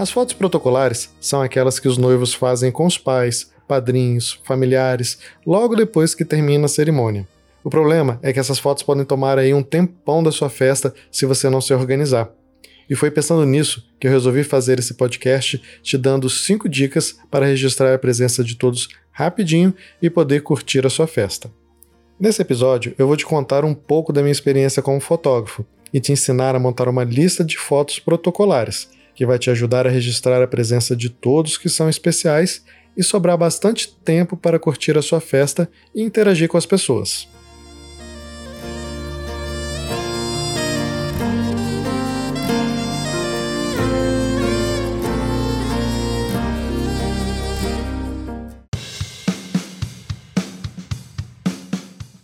As fotos protocolares são aquelas que os noivos fazem com os pais, padrinhos, familiares, logo depois que termina a cerimônia. O problema é que essas fotos podem tomar aí um tempão da sua festa se você não se organizar. E foi pensando nisso que eu resolvi fazer esse podcast te dando 5 dicas para registrar a presença de todos rapidinho e poder curtir a sua festa. Nesse episódio, eu vou te contar um pouco da minha experiência como fotógrafo e te ensinar a montar uma lista de fotos protocolares que vai te ajudar a registrar a presença de todos que são especiais e sobrar bastante tempo para curtir a sua festa e interagir com as pessoas.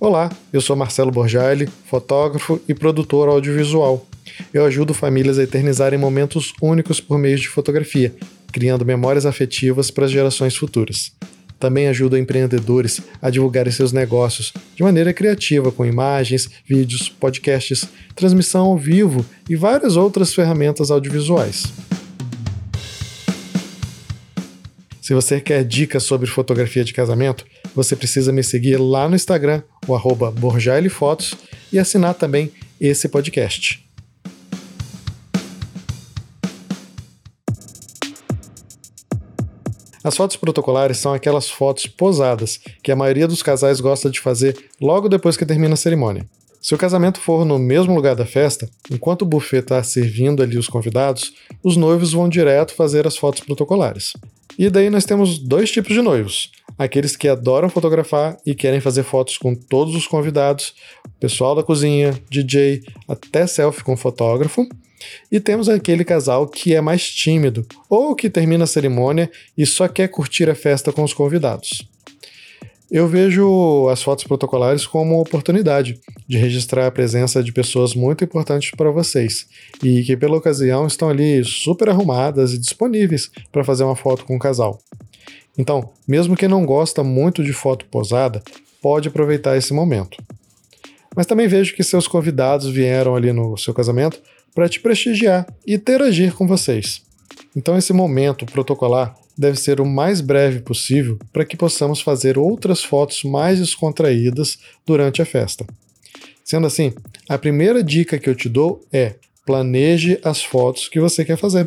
Olá, eu sou Marcelo Borjali, fotógrafo e produtor audiovisual. Eu ajudo famílias a eternizarem momentos únicos por meio de fotografia, criando memórias afetivas para as gerações futuras. Também ajudo empreendedores a divulgarem seus negócios de maneira criativa com imagens, vídeos, podcasts, transmissão ao vivo e várias outras ferramentas audiovisuais. Se você quer dicas sobre fotografia de casamento, você precisa me seguir lá no Instagram, o arroba Fotos, e assinar também esse podcast. As fotos protocolares são aquelas fotos posadas que a maioria dos casais gosta de fazer logo depois que termina a cerimônia. Se o casamento for no mesmo lugar da festa, enquanto o buffet está servindo ali os convidados, os noivos vão direto fazer as fotos protocolares. E daí nós temos dois tipos de noivos: aqueles que adoram fotografar e querem fazer fotos com todos os convidados, pessoal da cozinha, DJ, até selfie com fotógrafo. E temos aquele casal que é mais tímido ou que termina a cerimônia e só quer curtir a festa com os convidados. Eu vejo as fotos protocolares como uma oportunidade de registrar a presença de pessoas muito importantes para vocês e que, pela ocasião, estão ali super arrumadas e disponíveis para fazer uma foto com o casal. Então, mesmo quem não gosta muito de foto posada, pode aproveitar esse momento. Mas também vejo que seus convidados vieram ali no seu casamento para te prestigiar e interagir com vocês. Então, esse momento protocolar deve ser o mais breve possível para que possamos fazer outras fotos mais descontraídas durante a festa. Sendo assim, a primeira dica que eu te dou é planeje as fotos que você quer fazer.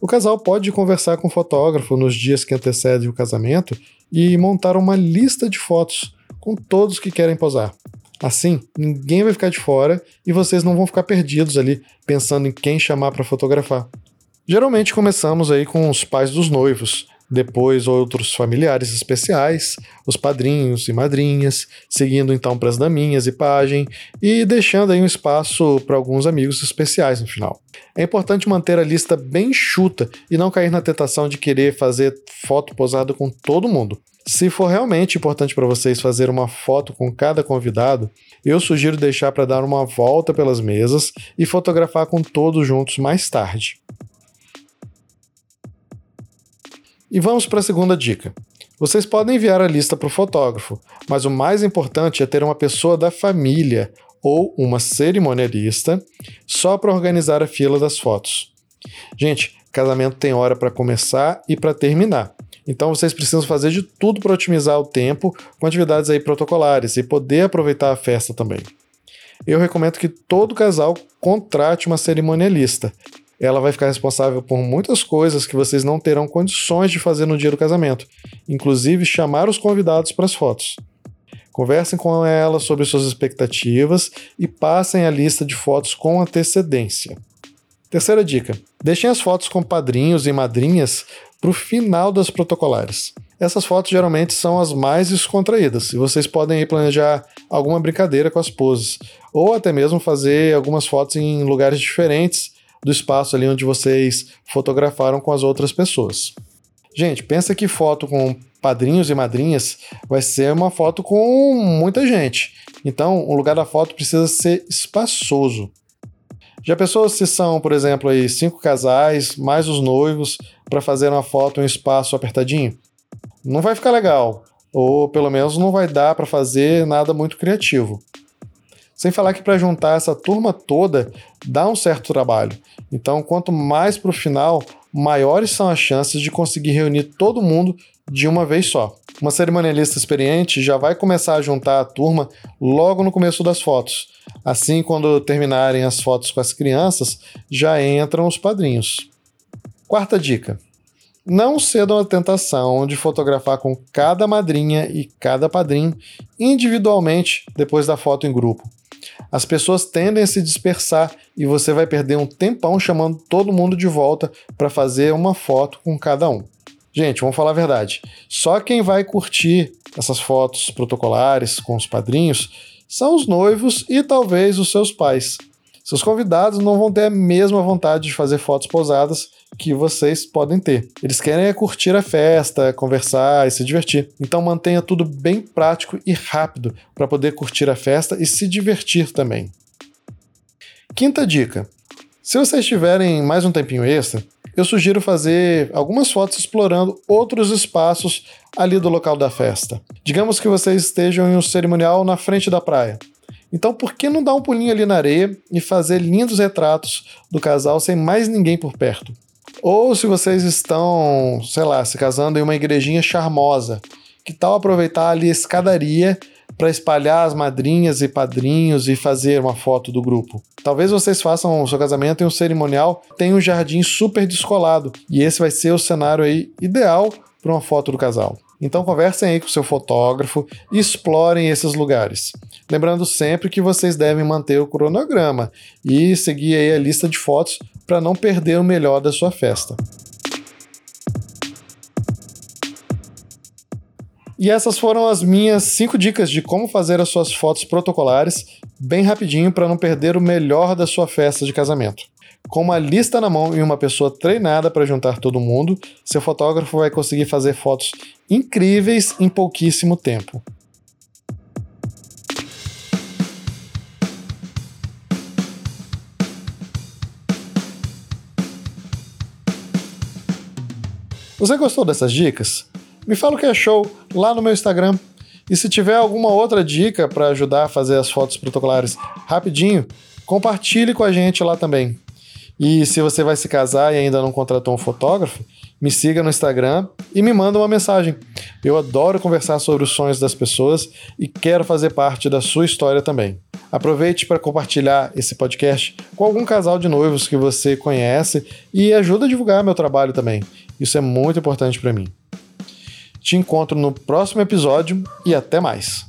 O casal pode conversar com o fotógrafo nos dias que antecedem o casamento e montar uma lista de fotos com todos que querem posar. Assim, ninguém vai ficar de fora e vocês não vão ficar perdidos ali pensando em quem chamar para fotografar. Geralmente começamos aí com os pais dos noivos, depois outros familiares especiais, os padrinhos e madrinhas, seguindo então para as daminhas e pajem e deixando aí um espaço para alguns amigos especiais no final. É importante manter a lista bem chuta e não cair na tentação de querer fazer foto posada com todo mundo. Se for realmente importante para vocês fazer uma foto com cada convidado, eu sugiro deixar para dar uma volta pelas mesas e fotografar com todos juntos mais tarde. E vamos para a segunda dica. Vocês podem enviar a lista para o fotógrafo, mas o mais importante é ter uma pessoa da família ou uma cerimonialista só para organizar a fila das fotos. Gente, casamento tem hora para começar e para terminar. Então vocês precisam fazer de tudo para otimizar o tempo com atividades aí protocolares e poder aproveitar a festa também. Eu recomendo que todo casal contrate uma cerimonialista ela vai ficar responsável por muitas coisas que vocês não terão condições de fazer no dia do casamento, inclusive chamar os convidados para as fotos. Conversem com ela sobre suas expectativas e passem a lista de fotos com antecedência. Terceira dica: deixem as fotos com padrinhos e madrinhas para o final das protocolares. Essas fotos geralmente são as mais descontraídas e vocês podem planejar alguma brincadeira com as poses, ou até mesmo fazer algumas fotos em lugares diferentes do espaço ali onde vocês fotografaram com as outras pessoas. Gente, pensa que foto com padrinhos e madrinhas vai ser uma foto com muita gente. Então, o lugar da foto precisa ser espaçoso. Já pensou se são, por exemplo, aí, cinco casais, mais os noivos, para fazer uma foto em um espaço apertadinho? Não vai ficar legal, ou pelo menos não vai dar para fazer nada muito criativo. Sem falar que para juntar essa turma toda dá um certo trabalho. Então, quanto mais para o final, maiores são as chances de conseguir reunir todo mundo de uma vez só. Uma cerimonialista experiente já vai começar a juntar a turma logo no começo das fotos. Assim, quando terminarem as fotos com as crianças, já entram os padrinhos. Quarta dica: não cedam à tentação de fotografar com cada madrinha e cada padrinho individualmente depois da foto em grupo. As pessoas tendem a se dispersar e você vai perder um tempão chamando todo mundo de volta para fazer uma foto com cada um. Gente, vamos falar a verdade. Só quem vai curtir essas fotos protocolares com os padrinhos são os noivos e talvez os seus pais. Seus convidados não vão ter a mesma vontade de fazer fotos posadas que vocês podem ter. Eles querem é curtir a festa, conversar e se divertir. Então mantenha tudo bem prático e rápido para poder curtir a festa e se divertir também. Quinta dica: se vocês tiverem mais um tempinho extra, eu sugiro fazer algumas fotos explorando outros espaços ali do local da festa. Digamos que vocês estejam em um cerimonial na frente da praia. Então, por que não dar um pulinho ali na areia e fazer lindos retratos do casal sem mais ninguém por perto? Ou se vocês estão, sei lá, se casando em uma igrejinha charmosa, que tal aproveitar ali a escadaria para espalhar as madrinhas e padrinhos e fazer uma foto do grupo? Talvez vocês façam o seu casamento em um cerimonial tem um jardim super descolado e esse vai ser o cenário aí ideal para uma foto do casal. Então conversem aí com o seu fotógrafo e explorem esses lugares. Lembrando sempre que vocês devem manter o cronograma e seguir aí a lista de fotos para não perder o melhor da sua festa. E essas foram as minhas 5 dicas de como fazer as suas fotos protocolares bem rapidinho para não perder o melhor da sua festa de casamento. Com uma lista na mão e uma pessoa treinada para juntar todo mundo, seu fotógrafo vai conseguir fazer fotos incríveis em pouquíssimo tempo. Você gostou dessas dicas? Me fala o que achou lá no meu Instagram. E se tiver alguma outra dica para ajudar a fazer as fotos protocolares rapidinho, compartilhe com a gente lá também. E se você vai se casar e ainda não contratou um fotógrafo, me siga no Instagram e me manda uma mensagem. Eu adoro conversar sobre os sonhos das pessoas e quero fazer parte da sua história também. Aproveite para compartilhar esse podcast com algum casal de noivos que você conhece e ajuda a divulgar meu trabalho também. Isso é muito importante para mim. Te encontro no próximo episódio e até mais.